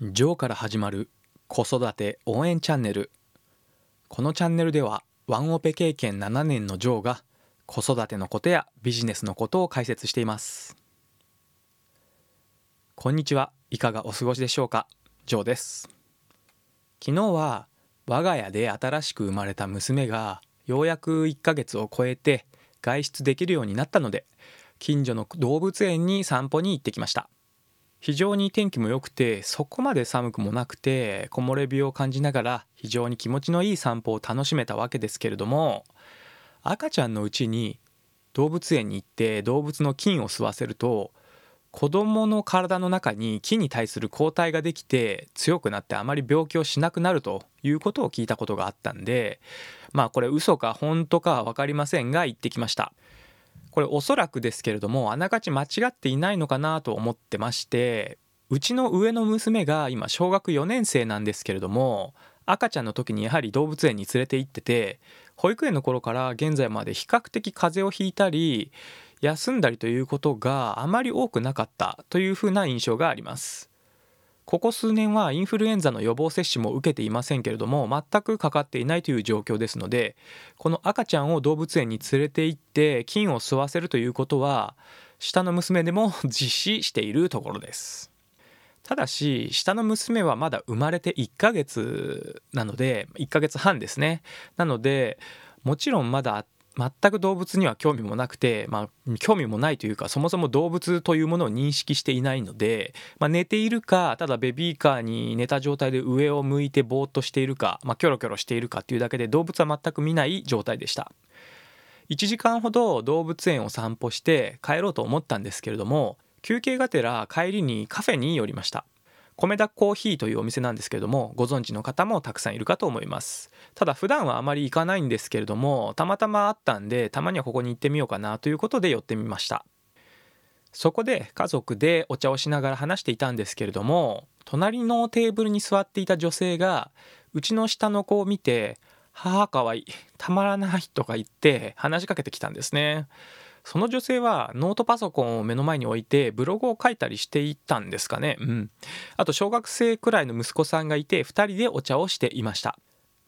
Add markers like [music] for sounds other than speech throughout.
ジョーから始まる子育て応援チャンネル。このチャンネルではワンオペ経験7年のジョーが子育てのことやビジネスのことを解説しています。こんにちは。いかがお過ごしでしょうか？ジョーです。昨日は我が家で新しく生まれた娘がようやく1ヶ月を超えて外出できるようになったので近所の動物園に散歩に行ってきました。非常に天気も良くてそこまで寒くもなくて木漏れ日を感じながら非常に気持ちのいい散歩を楽しめたわけですけれども赤ちゃんのうちに動物園に行って動物の菌を吸わせると子どもの体の中に菌に対する抗体ができて強くなってあまり病気をしなくなるということを聞いたことがあったんでまあこれ嘘か本当かは分かりませんが行ってきました。これおそらくですけれどもあながち間違っていないのかなと思ってましてうちの上の娘が今小学4年生なんですけれども赤ちゃんの時にやはり動物園に連れて行ってて保育園の頃から現在まで比較的風邪をひいたり休んだりということがあまり多くなかったというふうな印象があります。ここ数年はインフルエンザの予防接種も受けていませんけれども全くかかっていないという状況ですのでこの赤ちゃんを動物園に連れて行って菌を吸わせるということは下の娘でも [laughs] 実施しているところです。ただし下の娘はまだ生まれて1ヶ月なので1ヶ月半ですね。なのでもちろんまだ全く動物には興味もなくて、まあ、興味もないというかそもそも動物というものを認識していないので、まあ、寝ているかただベビーカーに寝た状態で上を向いてぼーっとしているか、まあ、キョロキョロしているかっていうだけで動物は全く見ない状態でした。1時間ほど動物園を散歩して帰ろうと思ったんですけれども休憩がてら帰りにカフェに寄りました。米田コーヒーというお店なんですけれどもご存知の方もたくさんいるかと思います。ただ普段はあまり行かないんですけれどもたまたまあったんでたまにはここに行ってみようかなということで寄ってみました。そこで家族でお茶をしながら話していたんですけれども隣のテーブルに座っていた女性がうちの下の子を見て「はあかわいいたまらない」とか言って話しかけてきたんですね。その女性はノートパソコンを目の前に置いてブログを書いたりしていたんですかね。うん。あと小学生くらいの息子さんがいて2人でお茶をしていました。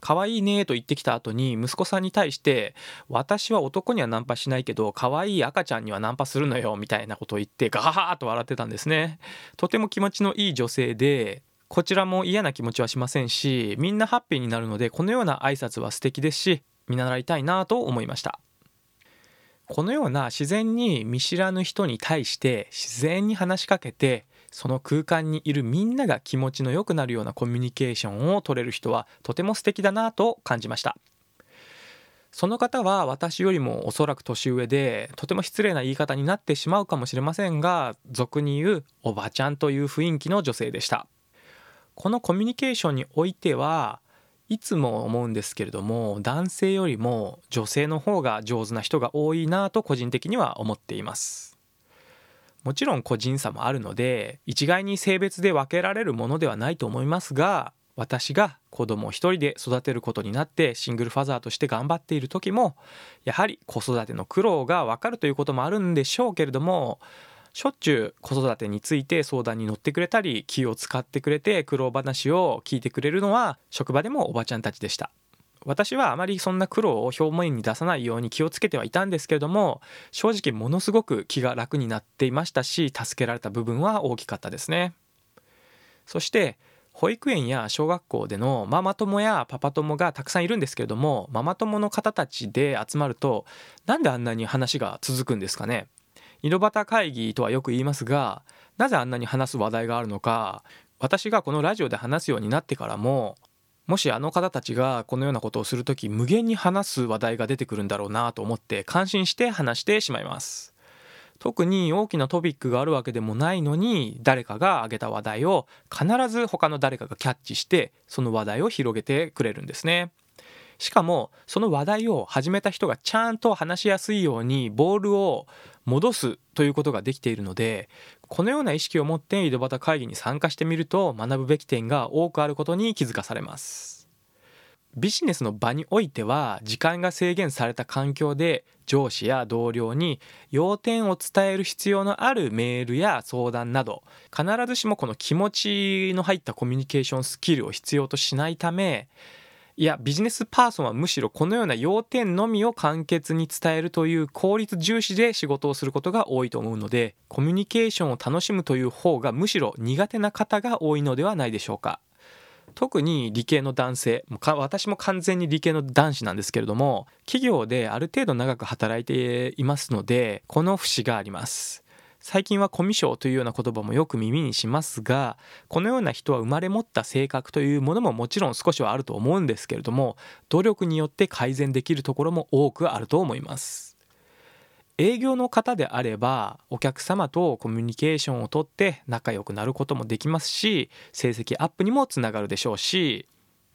可愛いねと言ってきた後に息子さんに対して私は男にはナンパしないけど可愛い赤ちゃんにはナンパするのよみたいなことを言ってガハハと笑ってたんですね。とても気持ちのいい女性でこちらも嫌な気持ちはしませんしみんなハッピーになるのでこのような挨拶は素敵ですし見習いたいなと思いました。このような自然に見知らぬ人に対して自然に話しかけてその空間にいるみんなが気持ちの良くなるようなコミュニケーションを取れる人はとても素敵だなと感じました。その方は私よりもおそらく年上でとても失礼な言い方になってしまうかもしれませんが俗に言うおばちゃんという雰囲気の女性でした。このコミュニケーションにおいてはいつも思うんですけれども男性よりも女性の方が上手な人が多いなと個人的には思っています。もちろん個人差もあるので一概に性別で分けられるものではないと思いますが私が子供を一人で育てることになってシングルファザーとして頑張っている時もやはり子育ての苦労が分かるということもあるんでしょうけれどもしょっちゅう子育てについて相談に乗ってくれたり気を使ってくれて苦労話を聞いてくれるのは職場でもおばちゃんたちでした。私はあまりそんな苦労を表面に出さないように気をつけてはいたんですけれども正直ものすごく気が楽になっていましたし助けられた部分は大きかったですね。そして保育園や小学校でのママ友やパパ友がたくさんいるんですけれどもママ友の方たちで集まるとなんであんなに話が続くんですかね。井戸端会議とはよく言いますがなぜあんなに話す話題があるのか私がこのラジオで話すようになってからももしあの方たちがこのようなことをする時無限に話す話題が出てくるんだろうなと思って感心して話してしまいます。特に大きなトピックがあるわけでもないのに誰かが挙げた話題を必ず他の誰かがキャッチしてその話題を広げてくれるんですね。しかもその話題を始めた人がちゃんと話しやすいようにボールを戻すということができているのでこのような意識を持って井戸端会議に参加してみると学ぶべき点が多くあることに気づかされます。ビジネスの場においては時間が制限された環境で上司や同僚に要点を伝える必要のあるメールや相談など必ずしもこの気持ちの入ったコミュニケーションスキルを必要としないためいやビジネスパーソンはむしろこのような要点のみを簡潔に伝えるという効率重視で仕事をすることが多いと思うのでコミュニケーションを楽しむという方がむしろ苦手な方が多いのではないでしょうか。特に理系の男性私も完全に理系の男子なんですけれども企業である程度長く働いていますのでこの節があります最近はコミュ障というような言葉もよく耳にしますがこのような人は生まれ持った性格というものももちろん少しはあると思うんですけれども努力によって改善できるところも多くあると思います。営業の方であればお客様とコミュニケーションをとって仲良くなることもできますし成績アップにもつながるでしょうし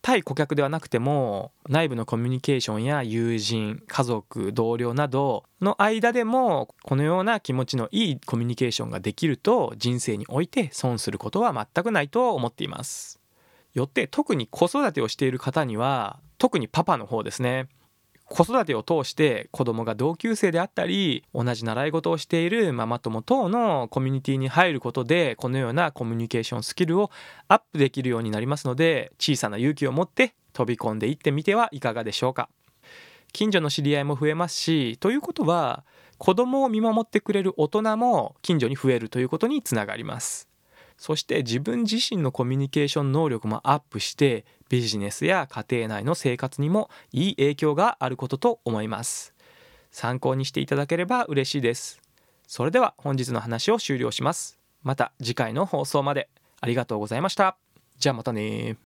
対顧客ではなくても内部のコミュニケーションや友人家族同僚などの間でもこのような気持ちのいいコミュニケーションができると人生において損することは全くないと思っています。よって特に子育てをしている方には特にパパの方ですね。子育てを通して子供が同級生であったり同じ習い事をしているママ友等のコミュニティに入ることでこのようなコミュニケーションスキルをアップできるようになりますので小さな勇気を持って飛び込んでいってみてはいかがでしょうか。近所の知り合いも増えますしということは子供を見守ってくれる大人も近所に増えるということにつながります。そして自分自身のコミュニケーション能力もアップしてビジネスや家庭内の生活にもいい影響があることと思います。参考にしていただければ嬉しいです。それでは本日の話を終了します。また次回の放送まで。ありがとうございました。じゃあまたね